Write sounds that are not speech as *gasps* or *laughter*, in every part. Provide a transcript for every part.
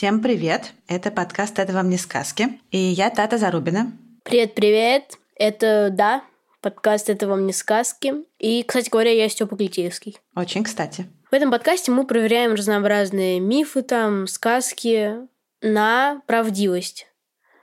Всем привет! Это подкаст «Это вам не сказки». И я Тата Зарубина. Привет-привет! Это, да, подкаст «Это вам не сказки». И, кстати говоря, я Степа Клетеевский. Очень кстати. В этом подкасте мы проверяем разнообразные мифы, там, сказки на правдивость.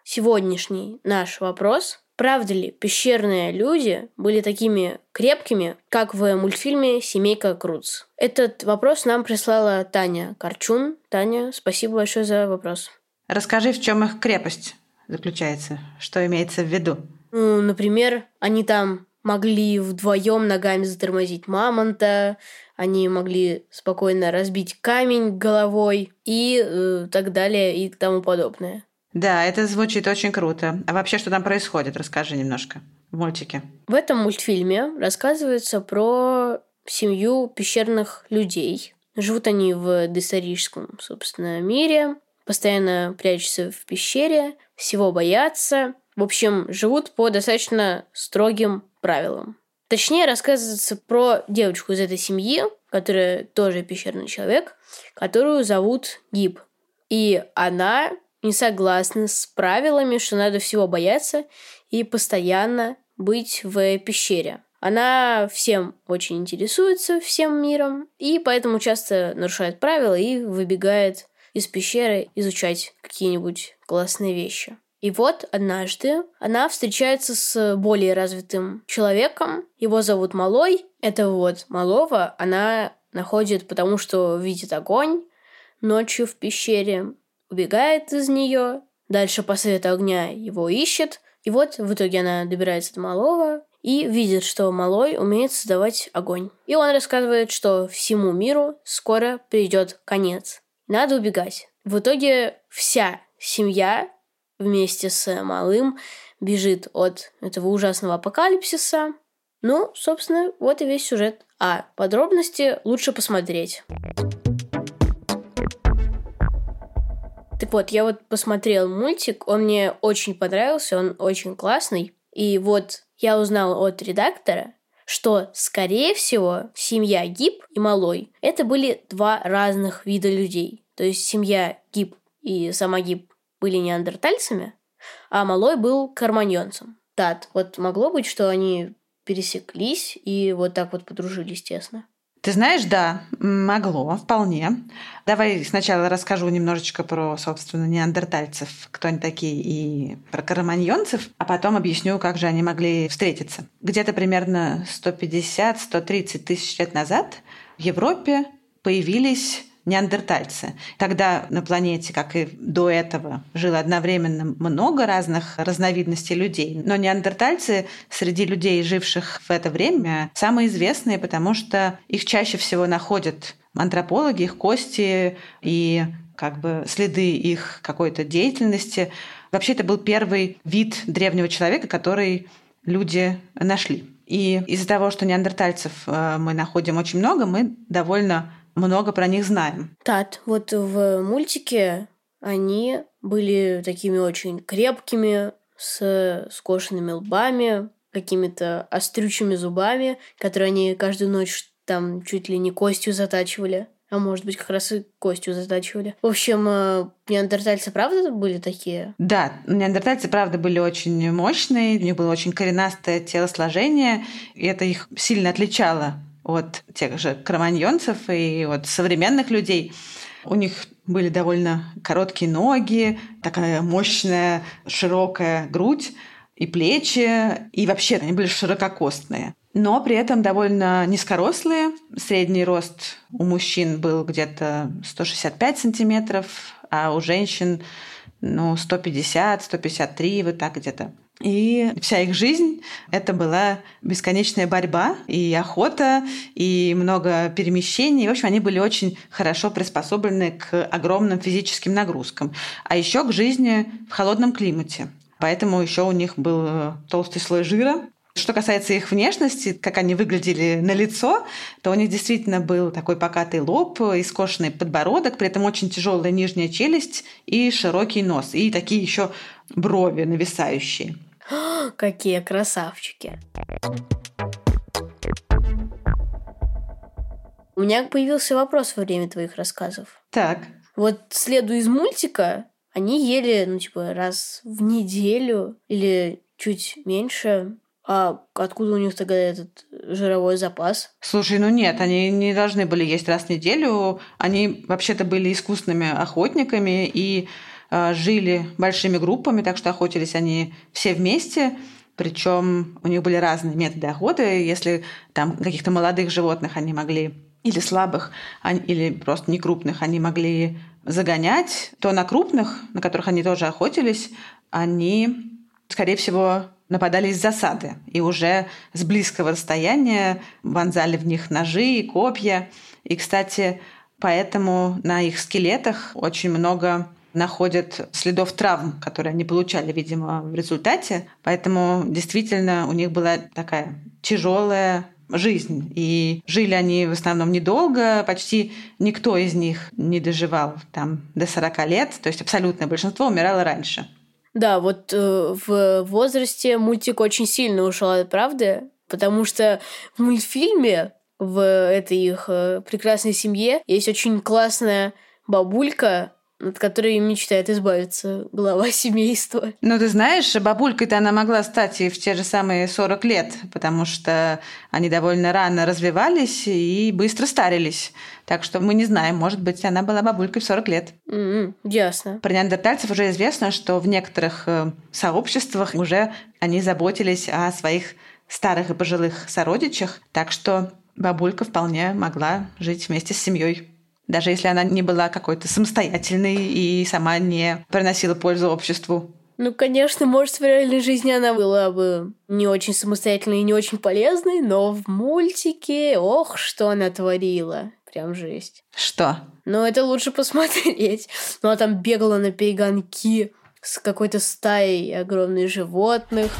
Сегодняшний наш вопрос – правда ли пещерные люди были такими крепкими, как в мультфильме «Семейка Круц»? Этот вопрос нам прислала Таня Корчун. Таня, спасибо большое за вопрос. Расскажи, в чем их крепость заключается, что имеется в виду. Ну, например, они там могли вдвоем ногами затормозить мамонта, они могли спокойно разбить камень головой и э, так далее и тому подобное. Да, это звучит очень круто. А вообще, что там происходит? Расскажи немножко в мультике. В этом мультфильме рассказывается про семью пещерных людей. Живут они в доисторическом, собственно, мире, постоянно прячутся в пещере, всего боятся. В общем, живут по достаточно строгим правилам. Точнее, рассказывается про девочку из этой семьи, которая тоже пещерный человек, которую зовут Гиб. И она не согласна с правилами, что надо всего бояться и постоянно быть в пещере. Она всем очень интересуется, всем миром, и поэтому часто нарушает правила и выбегает из пещеры изучать какие-нибудь классные вещи. И вот однажды она встречается с более развитым человеком. Его зовут Малой. Это вот Малова она находит, потому что видит огонь ночью в пещере, убегает из нее, дальше по свету огня его ищет, и вот в итоге она добирается до Малова и видит, что Малой умеет создавать огонь. И он рассказывает, что всему миру скоро придет конец. Надо убегать. В итоге вся семья вместе с Малым бежит от этого ужасного апокалипсиса. Ну, собственно, вот и весь сюжет. А подробности лучше посмотреть. Так вот, я вот посмотрел мультик, он мне очень понравился, он очень классный. И вот я узнала от редактора, что, скорее всего, семья Гиб и Малой – это были два разных вида людей. То есть семья Гиб и сама Гиб были неандертальцами, а Малой был карманьонцем. Да, вот могло быть, что они пересеклись и вот так вот подружились тесно. Ты знаешь, да, могло, вполне. Давай сначала расскажу немножечко про, собственно, неандертальцев, кто они такие, и про караманьонцев, а потом объясню, как же они могли встретиться. Где-то примерно 150-130 тысяч лет назад в Европе появились неандертальцы. Тогда на планете, как и до этого, жило одновременно много разных разновидностей людей. Но неандертальцы среди людей, живших в это время, самые известные, потому что их чаще всего находят антропологи, их кости и как бы следы их какой-то деятельности. Вообще это был первый вид древнего человека, который люди нашли. И из-за того, что неандертальцев э, мы находим очень много, мы довольно много про них знаем. Так, вот в мультике они были такими очень крепкими, с скошенными лбами, какими-то острючими зубами, которые они каждую ночь там чуть ли не костью затачивали. А может быть, как раз и костью затачивали. В общем, э, неандертальцы правда были такие? Да, неандертальцы правда были очень мощные, у них было очень коренастое телосложение, и это их сильно отличало от тех же кроманьонцев и от современных людей. У них были довольно короткие ноги, такая мощная широкая грудь и плечи, и вообще они были ширококостные. Но при этом довольно низкорослые. Средний рост у мужчин был где-то 165 сантиметров, а у женщин ну, 150, 153, вот так где-то. И вся их жизнь — это была бесконечная борьба и охота, и много перемещений. В общем, они были очень хорошо приспособлены к огромным физическим нагрузкам, а еще к жизни в холодном климате. Поэтому еще у них был толстый слой жира, что касается их внешности, как они выглядели на лицо, то у них действительно был такой покатый лоб, искошенный подбородок, при этом очень тяжелая нижняя челюсть и широкий нос, и такие еще брови нависающие. *gasps* Какие красавчики. У меня появился вопрос во время твоих рассказов. Так. Вот следуя из мультика, они ели, ну, типа, раз в неделю или чуть меньше а откуда у них тогда этот жировой запас? Слушай, ну нет, они не должны были есть раз в неделю. Они вообще-то были искусными охотниками и жили большими группами, так что охотились они все вместе. Причем у них были разные методы охоты. Если там каких-то молодых животных они могли или слабых, или просто некрупных, они могли загонять, то на крупных, на которых они тоже охотились, они, скорее всего, нападали из засады и уже с близкого расстояния вонзали в них ножи и копья. И, кстати, поэтому на их скелетах очень много находят следов травм, которые они получали, видимо, в результате. Поэтому действительно у них была такая тяжелая жизнь. И жили они в основном недолго, почти никто из них не доживал там до 40 лет, то есть абсолютное большинство умирало раньше. Да, вот э, в возрасте мультик очень сильно ушел от правды, потому что в мультфильме в этой их э, прекрасной семье есть очень классная бабулька, от которой мечтает избавиться глава *laughs* семейства. Ну, ты знаешь, бабулькой-то она могла стать и в те же самые 40 лет, потому что они довольно рано развивались и быстро старились. Так что мы не знаем, может быть, она была бабулькой в 40 лет. Mm-hmm, ясно. Про неандертальцев уже известно, что в некоторых э, сообществах уже они заботились о своих старых и пожилых сородичах, так что бабулька вполне могла жить вместе с семьей даже если она не была какой-то самостоятельной и сама не приносила пользу обществу. Ну, конечно, может, в реальной жизни она была бы не очень самостоятельной и не очень полезной, но в мультике, ох, что она творила. Прям жесть. Что? Ну, это лучше посмотреть. Ну, а там бегала на перегонки с какой-то стаей огромных животных.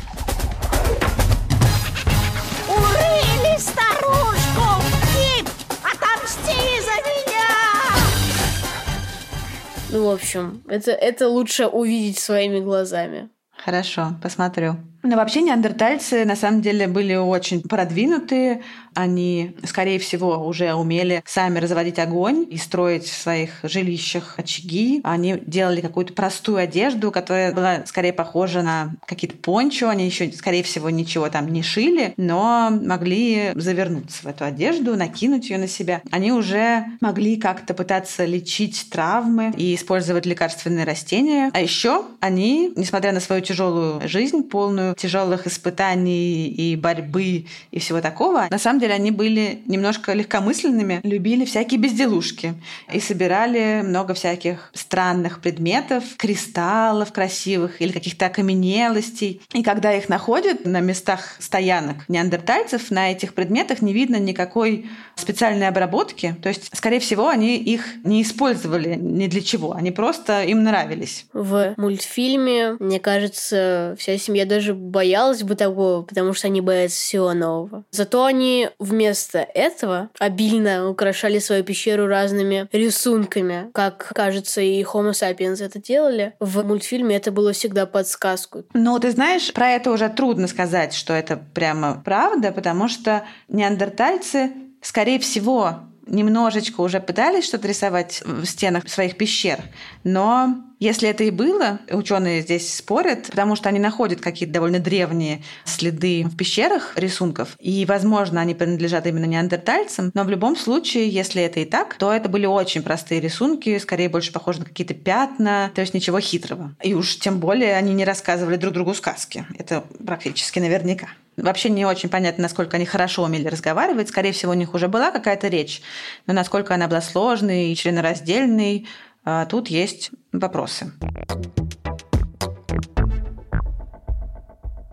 Ну, в общем, это, это лучше увидеть своими глазами. Хорошо, посмотрю. Но вообще неандертальцы на самом деле были очень продвинутые. Они, скорее всего, уже умели сами разводить огонь и строить в своих жилищах очаги. Они делали какую-то простую одежду, которая была скорее похожа на какие-то пончо. Они еще, скорее всего, ничего там не шили, но могли завернуться в эту одежду, накинуть ее на себя. Они уже могли как-то пытаться лечить травмы и использовать лекарственные растения. А еще они, несмотря на свою тяжелую жизнь, полную тяжелых испытаний и борьбы и всего такого, на самом деле они были немножко легкомысленными, любили всякие безделушки и собирали много всяких странных предметов, кристаллов красивых или каких-то окаменелостей. И когда их находят на местах стоянок неандертальцев, на этих предметах не видно никакой специальной обработки. То есть, скорее всего, они их не использовали ни для чего. Они просто им нравились. В мультфильме, мне кажется, вся семья даже боялась бы такого, потому что они боятся всего нового. Зато они вместо этого обильно украшали свою пещеру разными рисунками, как, кажется, и Homo sapiens это делали. В мультфильме это было всегда подсказку. Ну, ты знаешь, про это уже трудно сказать, что это прямо правда, потому что неандертальцы, скорее всего, немножечко уже пытались что-то рисовать в стенах своих пещер, но если это и было, ученые здесь спорят, потому что они находят какие-то довольно древние следы в пещерах рисунков, и, возможно, они принадлежат именно неандертальцам, но в любом случае, если это и так, то это были очень простые рисунки, скорее больше похожи на какие-то пятна, то есть ничего хитрого. И уж тем более они не рассказывали друг другу сказки. Это практически наверняка. Вообще не очень понятно, насколько они хорошо умели разговаривать. Скорее всего, у них уже была какая-то речь, но насколько она была сложной и членораздельной, а, тут есть вопросы.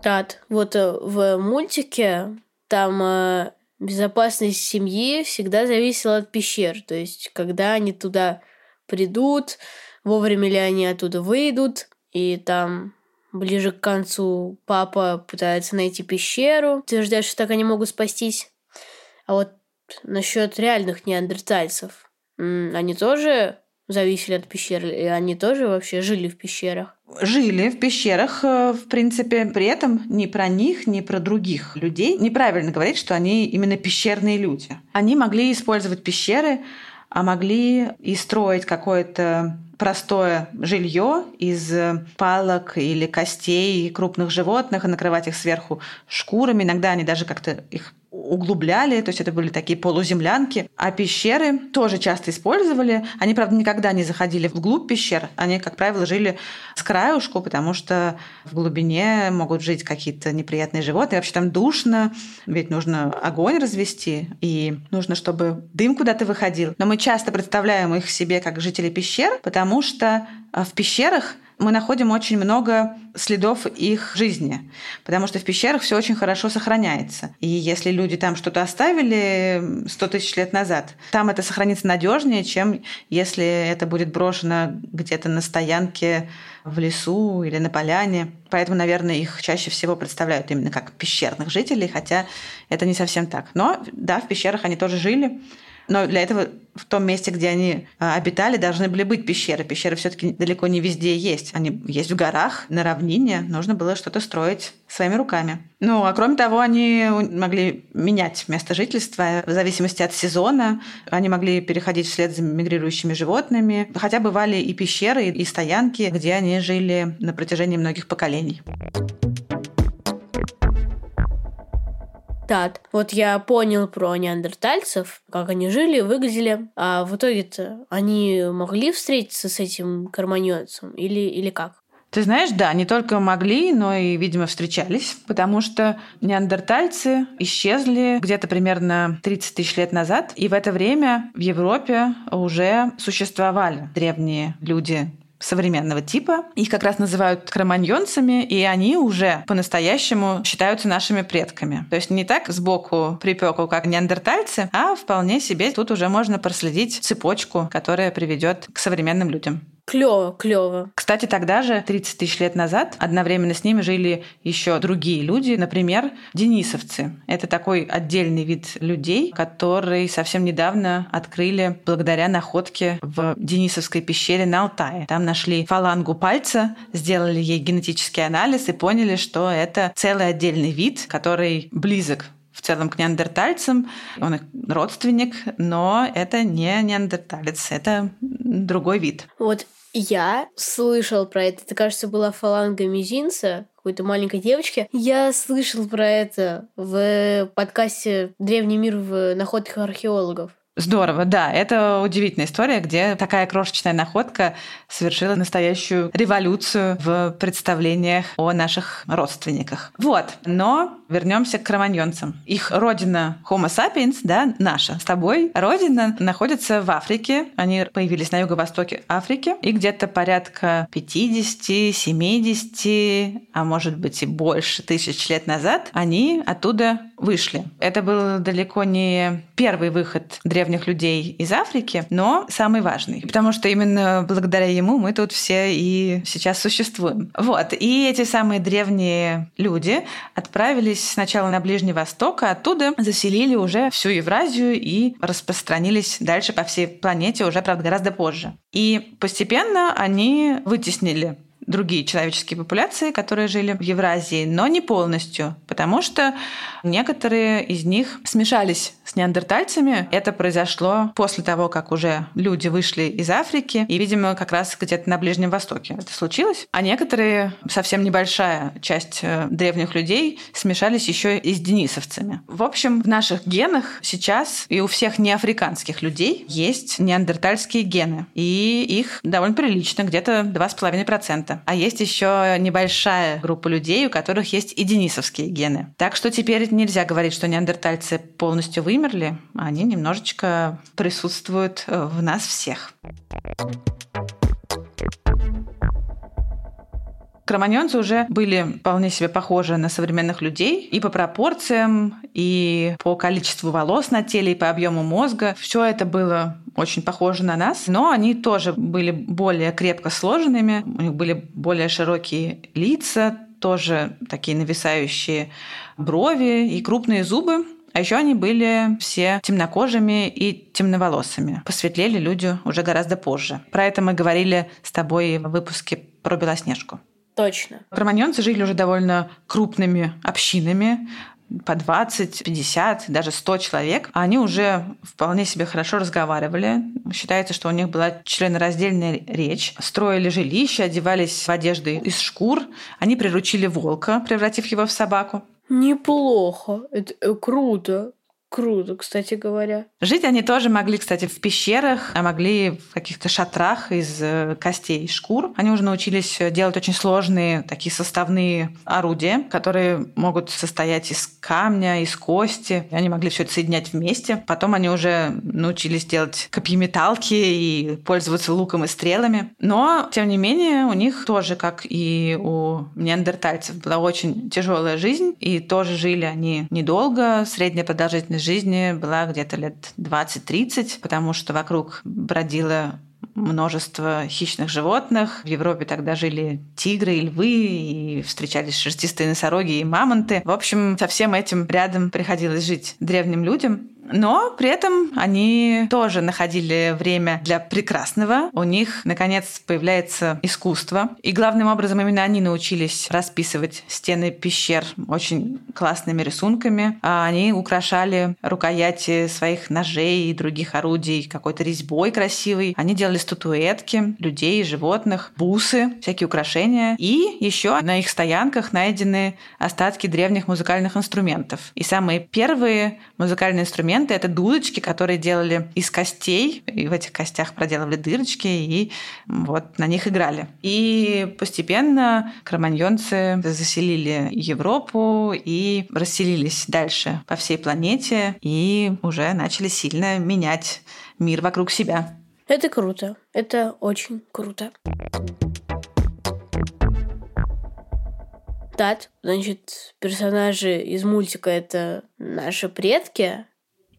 Тат, вот э, в мультике там э, безопасность семьи всегда зависела от пещер. То есть, когда они туда придут, вовремя ли они оттуда выйдут, и там ближе к концу папа пытается найти пещеру, утверждает, что так они могут спастись. А вот насчет реальных неандертальцев, они тоже зависели от пещер, и они тоже вообще жили в пещерах. Жили в пещерах, э, в принципе, при этом ни про них, ни про других людей неправильно говорить, что они именно пещерные люди. Они могли использовать пещеры, а могли и строить какое-то простое жилье из палок или костей крупных животных и накрывать их сверху шкурами. Иногда они даже как-то их углубляли, то есть это были такие полуземлянки. А пещеры тоже часто использовали. Они, правда, никогда не заходили вглубь пещер. Они, как правило, жили с краюшку, потому что в глубине могут жить какие-то неприятные животные. Вообще там душно, ведь нужно огонь развести, и нужно, чтобы дым куда-то выходил. Но мы часто представляем их себе как жители пещер, потому что а, в пещерах мы находим очень много следов их жизни, потому что в пещерах все очень хорошо сохраняется. И если люди там что-то оставили 100 тысяч лет назад, там это сохранится надежнее, чем если это будет брошено где-то на стоянке в лесу или на поляне. Поэтому, наверное, их чаще всего представляют именно как пещерных жителей, хотя это не совсем так. Но да, в пещерах они тоже жили. Но для этого в том месте, где они а, обитали, должны были быть пещеры. Пещеры все-таки далеко не везде есть. Они есть в горах, на равнине. Нужно было что-то строить своими руками. Ну, а кроме того, они могли менять место жительства в зависимости от сезона. Они могли переходить вслед за мигрирующими животными. Хотя бывали и пещеры, и стоянки, где они жили на протяжении многих поколений. Да, вот я понял про неандертальцев, как они жили, выглядели, а в итоге-то они могли встретиться с этим карманьонцем или, или как? Ты знаешь, да, не только могли, но и, видимо, встречались, потому что неандертальцы исчезли где-то примерно 30 тысяч лет назад, и в это время в Европе уже существовали древние люди современного типа. Их как раз называют кроманьонцами, и они уже по-настоящему считаются нашими предками. То есть не так сбоку припеку, как неандертальцы, а вполне себе тут уже можно проследить цепочку, которая приведет к современным людям. Клево, клево. Кстати, тогда же, 30 тысяч лет назад, одновременно с ними жили еще другие люди, например, денисовцы. Это такой отдельный вид людей, который совсем недавно открыли благодаря находке в Денисовской пещере на Алтае. Там нашли фалангу пальца, сделали ей генетический анализ и поняли, что это целый отдельный вид, который близок целом к неандертальцам. Он их родственник, но это не неандерталец, это другой вид. Вот я слышал про это. Это, кажется, была фаланга мизинца какой-то маленькой девочки. Я слышал про это в подкасте «Древний мир в находках археологов». Здорово, да. Это удивительная история, где такая крошечная находка совершила настоящую революцию в представлениях о наших родственниках. Вот. Но вернемся к кроманьонцам. Их родина Homo sapiens, да, наша, с тобой, родина находится в Африке. Они появились на юго-востоке Африки. И где-то порядка 50, 70, а может быть и больше тысяч лет назад они оттуда вышли. Это был далеко не первый выход древних людей из Африки, но самый важный. Потому что именно благодаря ему мы тут все и сейчас существуем. Вот. И эти самые древние люди отправились сначала на Ближний Восток, а оттуда заселили уже всю Евразию и распространились дальше по всей планете уже, правда, гораздо позже. И постепенно они вытеснили другие человеческие популяции, которые жили в Евразии, но не полностью, потому что некоторые из них смешались с неандертальцами. Это произошло после того, как уже люди вышли из Африки, и, видимо, как раз где-то на Ближнем Востоке это случилось. А некоторые, совсем небольшая часть э, древних людей, смешались еще и с денисовцами. В общем, в наших генах сейчас и у всех неафриканских людей есть неандертальские гены, и их довольно прилично, где-то 2,5%. А есть еще небольшая группа людей, у которых есть и денисовские гены. Так что теперь нельзя говорить, что неандертальцы полностью вымерли. Они немножечко присутствуют э, в нас всех. Кроманьонцы уже были вполне себе похожи на современных людей и по пропорциям, и по количеству волос на теле, и по объему мозга. Все это было очень похоже на нас, но они тоже были более крепко сложенными, у них были более широкие лица, тоже такие нависающие брови и крупные зубы. А еще они были все темнокожими и темноволосыми. Посветлели люди уже гораздо позже. Про это мы говорили с тобой в выпуске про Белоснежку. Точно. Кроманьонцы жили уже довольно крупными общинами, по 20, 50, даже 100 человек, они уже вполне себе хорошо разговаривали. Считается, что у них была членораздельная речь. Строили жилища, одевались в одежды из шкур. Они приручили волка, превратив его в собаку. Неплохо. Это э, круто. Круто, кстати говоря. Жить они тоже могли, кстати, в пещерах, а могли в каких-то шатрах из э, костей шкур. Они уже научились делать очень сложные такие составные орудия, которые могут состоять из камня, из кости. Они могли все это соединять вместе. Потом они уже научились делать копьеметалки и пользоваться луком и стрелами. Но, тем не менее, у них тоже, как и у неандертальцев, была очень тяжелая жизнь. И тоже жили они недолго. Средняя продолжительность жизни была где-то лет 20-30, потому что вокруг бродило множество хищных животных. В Европе тогда жили тигры и львы, и встречались шерстистые носороги и мамонты. В общем, со всем этим рядом приходилось жить древним людям. Но при этом они тоже находили время для прекрасного. У них, наконец, появляется искусство. И главным образом именно они научились расписывать стены пещер очень классными рисунками. А они украшали рукояти своих ножей и других орудий какой-то резьбой красивой. Они делали статуэтки людей, животных, бусы, всякие украшения. И еще на их стоянках найдены остатки древних музыкальных инструментов. И самые первые музыкальные инструменты инструменты. Это дудочки, которые делали из костей, и в этих костях проделывали дырочки, и вот на них играли. И постепенно кроманьонцы заселили Европу и расселились дальше по всей планете, и уже начали сильно менять мир вокруг себя. Это круто. Это очень круто. Тат, значит, персонажи из мультика это наши предки,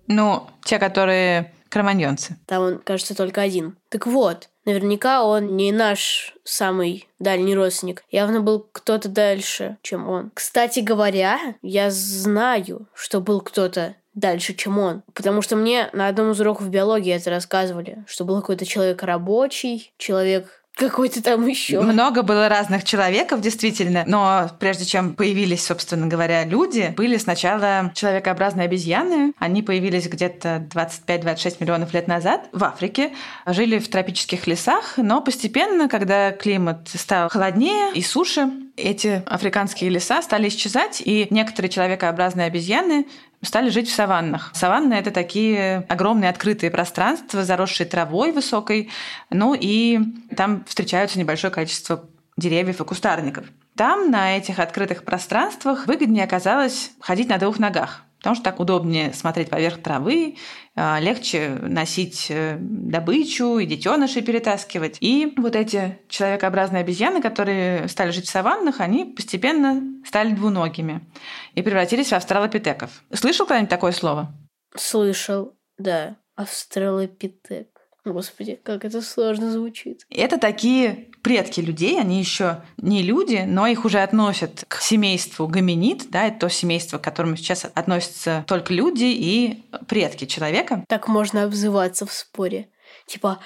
ну, те, которые кроманьонцы. Там он, кажется, только один. Так вот, наверняка он не наш самый дальний родственник. Явно был кто-то дальше, чем он. Кстати говоря, я знаю, что был кто-то дальше, чем он. Потому что мне на одном из уроков биологии это рассказывали, что был какой-то человек рабочий, человек какой-то там еще. Много было разных человеков, действительно, но прежде чем появились, собственно говоря, люди, были сначала человекообразные обезьяны. Они появились где-то 25-26 миллионов лет назад в Африке, жили в тропических лесах, но постепенно, когда климат стал холоднее и суше, эти африканские леса стали исчезать, и некоторые человекообразные обезьяны стали жить в саваннах. Саванны — это такие огромные открытые пространства, заросшие травой высокой, ну и там встречаются небольшое количество деревьев и кустарников. Там, на этих открытых пространствах, выгоднее оказалось ходить на двух ногах потому что так удобнее смотреть поверх травы, а, легче носить э, добычу и детенышей перетаскивать. И вот эти человекообразные обезьяны, которые стали жить в саваннах, они постепенно стали двуногими и превратились в австралопитеков. Слышал кто-нибудь такое слово? Слышал, да. Австралопитек. Господи, как это сложно звучит. Это такие предки людей, они еще не люди, но их уже относят к семейству гоминид, да, это то семейство, к которому сейчас относятся только люди и предки человека. Так можно обзываться в споре. Типа,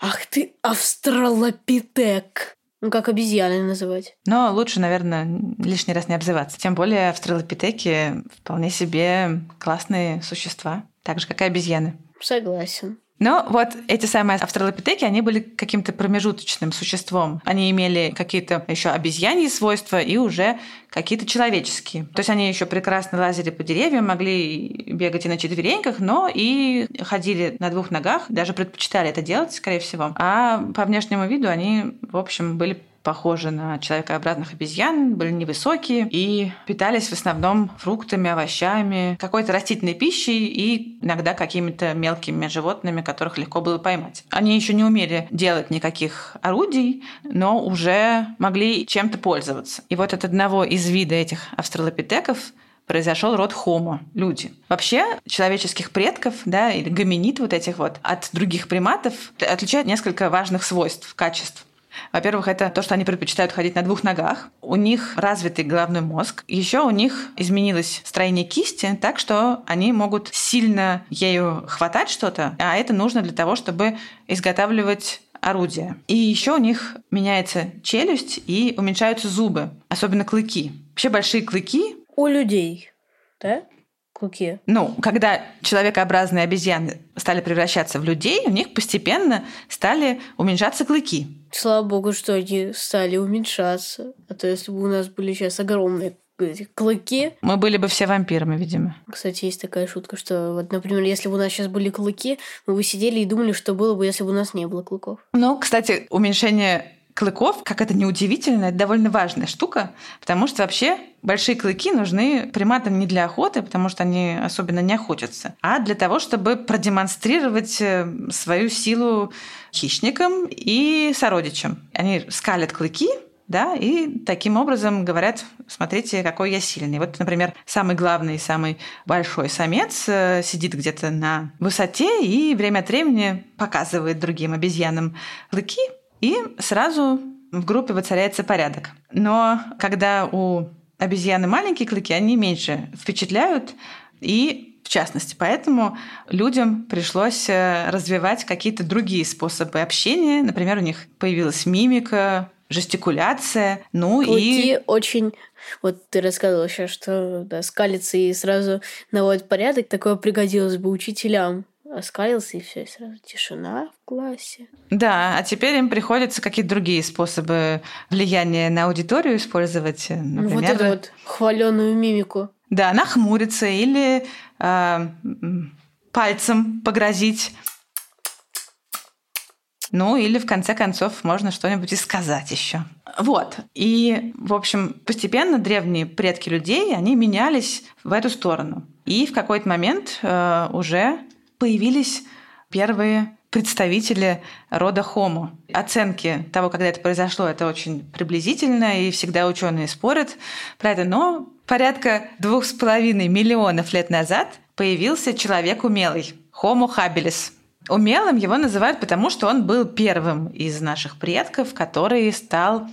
ах ты австралопитек. Ну, как обезьяны называть. Но лучше, наверное, лишний раз не обзываться. Тем более австралопитеки вполне себе классные существа, так же, как и обезьяны. Согласен. Но вот эти самые австралопитеки, они были каким-то промежуточным существом. Они имели какие-то еще обезьяньи свойства и уже какие-то человеческие. То есть они еще прекрасно лазили по деревьям, могли бегать и на четвереньках, но и ходили на двух ногах, даже предпочитали это делать, скорее всего. А по внешнему виду они, в общем, были похожи на человекообразных обезьян, были невысокие и питались в основном фруктами, овощами, какой-то растительной пищей и иногда какими-то мелкими животными, которых легко было поймать. Они еще не умели делать никаких орудий, но уже могли чем-то пользоваться. И вот от одного из вида этих австралопитеков произошел род Homo, люди. Вообще, человеческих предков, да, или гоминид вот этих вот, от других приматов отличает несколько важных свойств, качеств. Во-первых, это то, что они предпочитают ходить на двух ногах. У них развитый головной мозг. Еще у них изменилось строение кисти, так что они могут сильно ею хватать что-то, а это нужно для того, чтобы изготавливать орудия. И еще у них меняется челюсть и уменьшаются зубы, особенно клыки. Вообще большие клыки У людей, да? Клыки. ну, когда человекообразные обезьяны стали превращаться в людей, у них постепенно стали уменьшаться клыки. Слава богу, что они стали уменьшаться. А то если бы у нас были сейчас огромные эти клыки. Мы были бы все вампирами, видимо. Кстати, есть такая шутка, что вот, например, если бы у нас сейчас были клыки, мы бы сидели и думали, что было бы, если бы у нас не было клыков. Ну, кстати, уменьшение клыков, как это неудивительно, это довольно важная штука, потому что вообще большие клыки нужны приматам не для охоты, потому что они особенно не охотятся, а для того, чтобы продемонстрировать э, свою силу хищникам и сородичам. Они скалят клыки, да, и таким образом говорят, смотрите, какой я сильный. Вот, например, самый главный, самый большой самец э, сидит где-то на высоте и время от времени показывает другим обезьянам клыки, и сразу в группе воцаряется порядок. Но когда у обезьяны маленькие клыки, они меньше впечатляют, и в частности, поэтому людям пришлось э, развивать какие-то другие способы общения. Например, у них появилась мимика, жестикуляция, ну и Клыки очень... Вот ты рассказывала сейчас, что да, скалится и сразу наводит порядок. Такое пригодилось бы учителям. Оскалился, и все, сразу тишина в классе. Да, а теперь им приходится какие-то другие способы влияния на аудиторию использовать. Например, вот эту вот хваленую мимику. да, нахмуриться или э, пальцем погрозить. Ну, или в конце концов можно что-нибудь и сказать еще. Вот. И, в общем, постепенно древние предки людей, они менялись в эту сторону. И в какой-то момент э, уже появились первые представители рода Homo. Оценки того, когда это произошло, это очень приблизительно, и всегда ученые спорят про это, но порядка двух с половиной миллионов лет назад появился человек умелый – Homo habilis. Умелым его называют потому, что он был первым из наших предков, который стал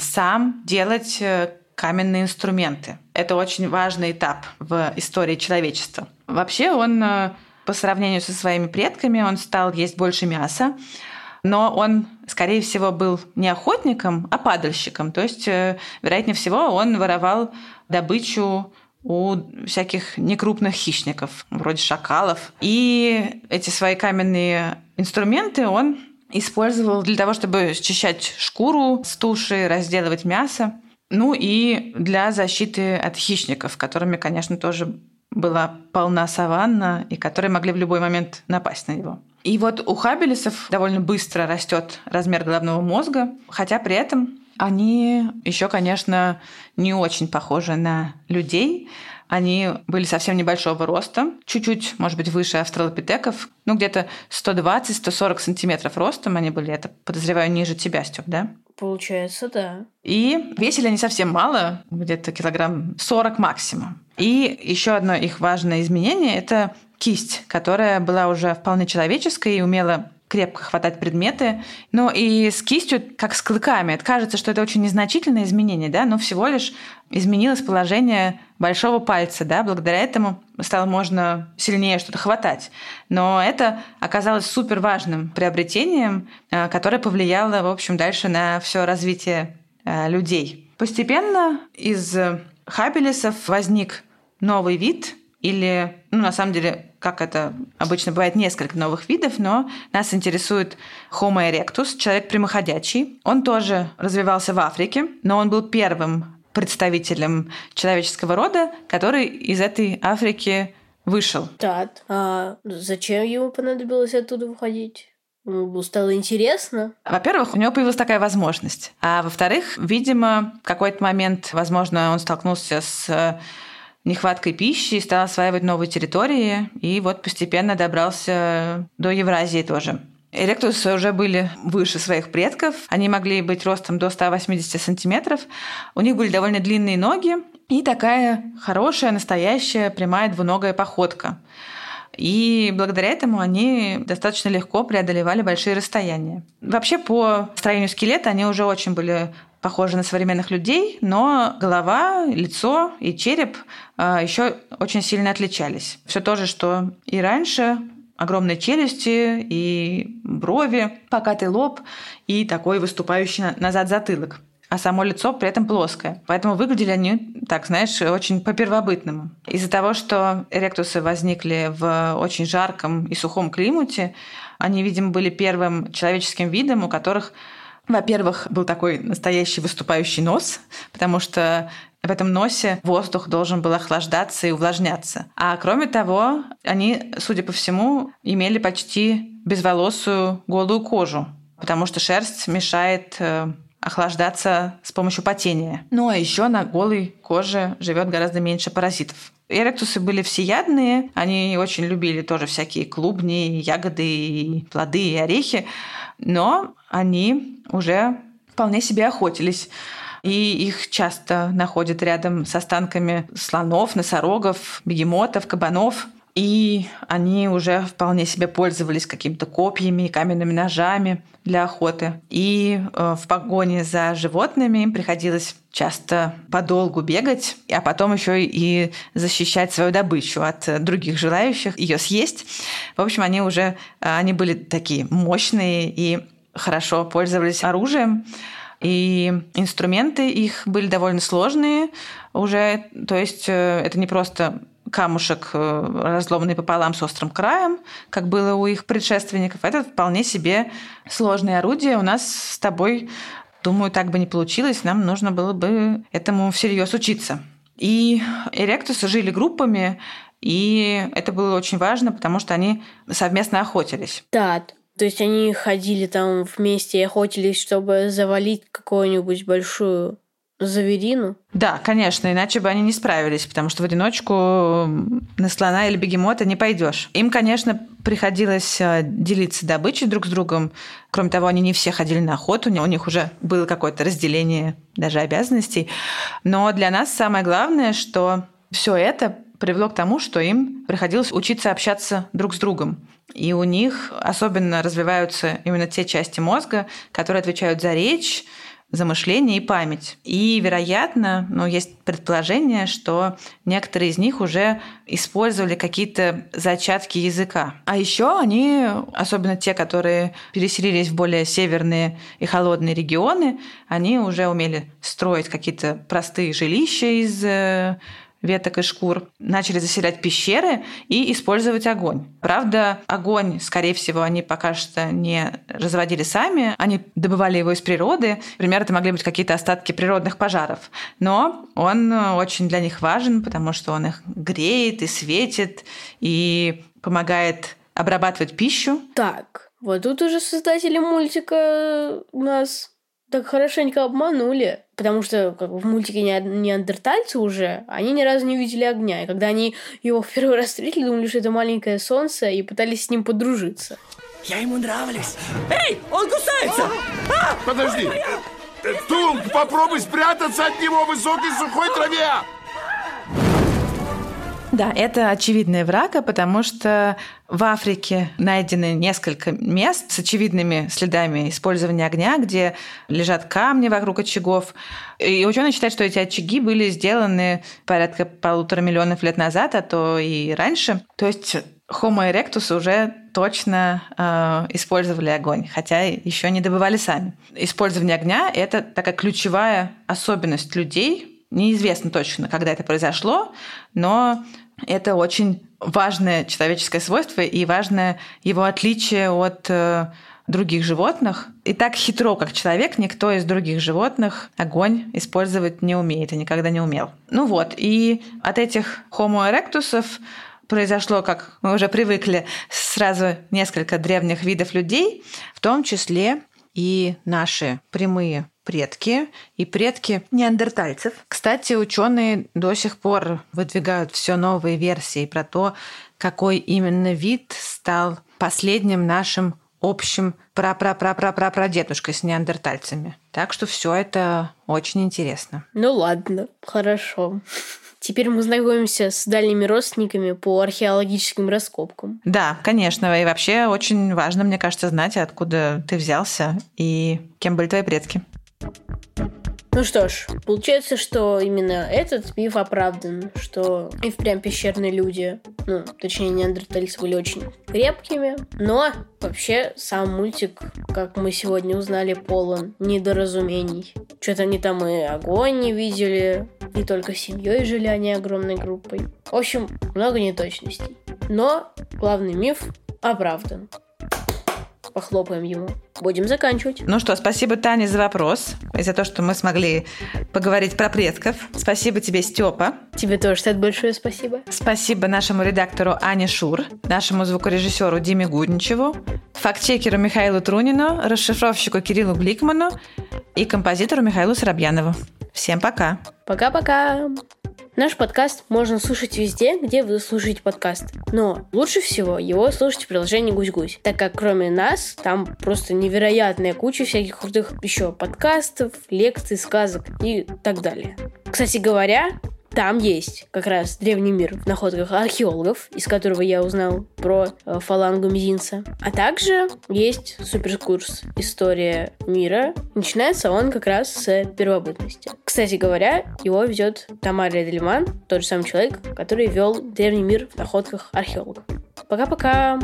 сам делать э, каменные инструменты. Это очень важный этап в истории человечества. Вообще он э, по сравнению со своими предками, он стал есть больше мяса, но он, скорее всего, был не охотником, а падальщиком. То есть, э, вероятнее всего, он воровал добычу у всяких некрупных хищников, вроде шакалов. И эти свои каменные инструменты он использовал для того, чтобы счищать шкуру с туши, разделывать мясо. Ну и для защиты от хищников, которыми, конечно, тоже была полна саванна, и которые могли в любой момент напасть на него. И вот у хабелисов довольно быстро растет размер головного мозга, хотя при этом они еще, конечно, не очень похожи на людей. Они были совсем небольшого роста, чуть-чуть, может быть, выше австралопитеков, ну, где-то 120-140 сантиметров ростом они были, это, подозреваю, ниже тебя, Степ, да? Получается, да. И весили они совсем мало, где-то килограмм 40 максимум. И еще одно их важное изменение – это кисть, которая была уже вполне человеческой и умела крепко хватать предметы. Но и с кистью, как с клыками, это кажется, что это очень незначительное изменение, да, но всего лишь изменилось положение большого пальца, да, благодаря этому стало можно сильнее что-то хватать. Но это оказалось супер важным приобретением, э, которое повлияло, в общем, дальше на все развитие э, людей. Постепенно из хабелисов возник новый вид или, ну, на самом деле, как это обычно бывает, несколько новых видов, но нас интересует Homo erectus, человек прямоходячий. Он тоже развивался в Африке, но он был первым представителем человеческого рода, который из этой Африки вышел. Так, а зачем ему понадобилось оттуда выходить? Ну, стало интересно. Во-первых, у него появилась такая возможность. А во-вторых, видимо, в какой-то момент, возможно, он столкнулся с нехваткой пищи, стал осваивать новые территории, и вот постепенно добрался до Евразии тоже. Эректусы уже были выше своих предков. Они могли быть ростом до 180 сантиметров. У них были довольно длинные ноги и такая хорошая, настоящая прямая двуногая походка. И благодаря этому они достаточно легко преодолевали большие расстояния. Вообще по строению скелета они уже очень были похожи на современных людей, но голова, лицо и череп а, еще очень сильно отличались. Все то же, что и раньше, огромные челюсти и брови, покатый лоб и такой выступающий назад затылок а само лицо при этом плоское. Поэтому выглядели они, так знаешь, очень по-первобытному. Из-за того, что эректусы возникли в очень жарком и сухом климате, они, видимо, были первым человеческим видом, у которых во-первых, был такой настоящий выступающий нос, потому что в этом носе воздух должен был охлаждаться и увлажняться. А кроме того, они, судя по всему, имели почти безволосую голую кожу, потому что шерсть мешает э, охлаждаться с помощью потения. Ну а еще на голой коже живет гораздо меньше паразитов. Эректусы были всеядные, они очень любили тоже всякие клубни, ягоды, плоды и орехи, но они уже вполне себе охотились и их часто находят рядом с останками слонов, носорогов, бегемотов, кабанов. И они уже вполне себе пользовались какими-то копьями и каменными ножами для охоты. И э, в погоне за животными им приходилось часто подолгу бегать, а потом еще и защищать свою добычу от других желающих ее съесть. В общем, они уже э, они были такие мощные и хорошо пользовались оружием. И инструменты их были довольно сложные уже. То есть э, это не просто камушек, э, разломанный пополам с острым краем, как было у их предшественников. Это вполне себе сложное орудие. У нас с тобой, думаю, так бы не получилось. Нам нужно было бы этому всерьез учиться. И эректусы жили группами, и это было очень важно, потому что они совместно охотились. Да, то есть они ходили там вместе и охотились, чтобы завалить какую-нибудь большую Заверину? Да, конечно, иначе бы они не справились, потому что в одиночку на слона или бегемота не пойдешь. Им, конечно, приходилось э, делиться добычей друг с другом. Кроме того, они не все ходили на охоту, у них уже было какое-то разделение даже обязанностей. Но для нас самое главное, что все это привело к тому, что им приходилось учиться общаться друг с другом. И у них особенно развиваются именно те части мозга, которые отвечают за речь, за мышление и память. И, вероятно, ну, есть предположение, что некоторые из них уже использовали какие-то зачатки языка. А еще они, особенно те, которые переселились в более северные и холодные регионы, они уже умели строить какие-то простые жилища из э, веток и шкур, начали заселять пещеры и использовать огонь. Правда, огонь, скорее всего, они пока что не разводили сами, они добывали его из природы. Например, это могли быть какие-то остатки природных пожаров. Но он очень для них важен, потому что он их греет и светит, и помогает обрабатывать пищу. Так, вот тут уже создатели мультика нас так хорошенько обманули. Потому что как в мультике неандертальцы уже, они ни разу не видели огня. И когда они его в первый раз встретили, думали, что это маленькое солнце, и пытались с ним подружиться. Я ему нравлюсь. Эй, он кусается! А! Подожди! Тунг, попробуй спрятаться от него в высокой сухой траве! Да, это очевидная врага, потому что в Африке найдены несколько мест с очевидными следами использования огня, где лежат камни вокруг очагов. И ученые считают, что эти очаги были сделаны порядка полутора миллионов лет назад, а то и раньше. То есть Homo erectus уже точно э, использовали огонь, хотя еще не добывали сами. Использование огня – это такая ключевая особенность людей. Неизвестно точно, когда это произошло, но это очень важное человеческое свойство и важное его отличие от э, других животных. И так хитро, как человек, никто из других животных огонь использовать не умеет и никогда не умел. Ну вот, и от этих Homo erectus'ов произошло, как мы уже привыкли, сразу несколько древних видов людей, в том числе и наши прямые предки и предки неандертальцев. Кстати, ученые до сих пор выдвигают все новые версии про то, какой именно вид стал последним нашим общим пра-пра-пра-пра-пра-прадедушкой с неандертальцами. Так что все это очень интересно. Ну ладно, хорошо. Теперь мы знакомимся с дальними родственниками по археологическим раскопкам. Да, конечно. И вообще очень важно, мне кажется, знать, откуда ты взялся и кем были твои предки. Ну что ж, получается, что именно этот миф оправдан, что и впрямь пещерные люди, ну, точнее, неандертальцы были очень крепкими, но вообще сам мультик, как мы сегодня узнали, полон недоразумений. Что-то они там и огонь не видели, не только семьей жили они огромной группой. В общем, много неточностей. Но главный миф оправдан похлопаем ему. Будем заканчивать. Ну что, спасибо, Таня, за вопрос и за то, что мы смогли поговорить про предков. Спасибо тебе, Степа. Тебе тоже, Сет, большое спасибо. Спасибо нашему редактору Ане Шур, нашему звукорежиссеру Диме Гудничеву, фактчекеру Михаилу Трунину, расшифровщику Кириллу Гликману и композитору Михаилу Соробьянову. Всем пока. Пока-пока. Наш подкаст можно слушать везде, где вы слушаете подкаст. Но лучше всего его слушать в приложении Гусь-Гусь, так как кроме нас там просто невероятная куча всяких крутых еще подкастов, лекций, сказок и так далее. Кстати говоря, там есть как раз древний мир в находках археологов, из которого я узнал про э, фалангу мизинца. А также есть суперкурс «История мира». Начинается он как раз с первобытности. Кстати говоря, его ведет Тамария Делиман, тот же самый человек, который вел древний мир в находках археологов. Пока-пока!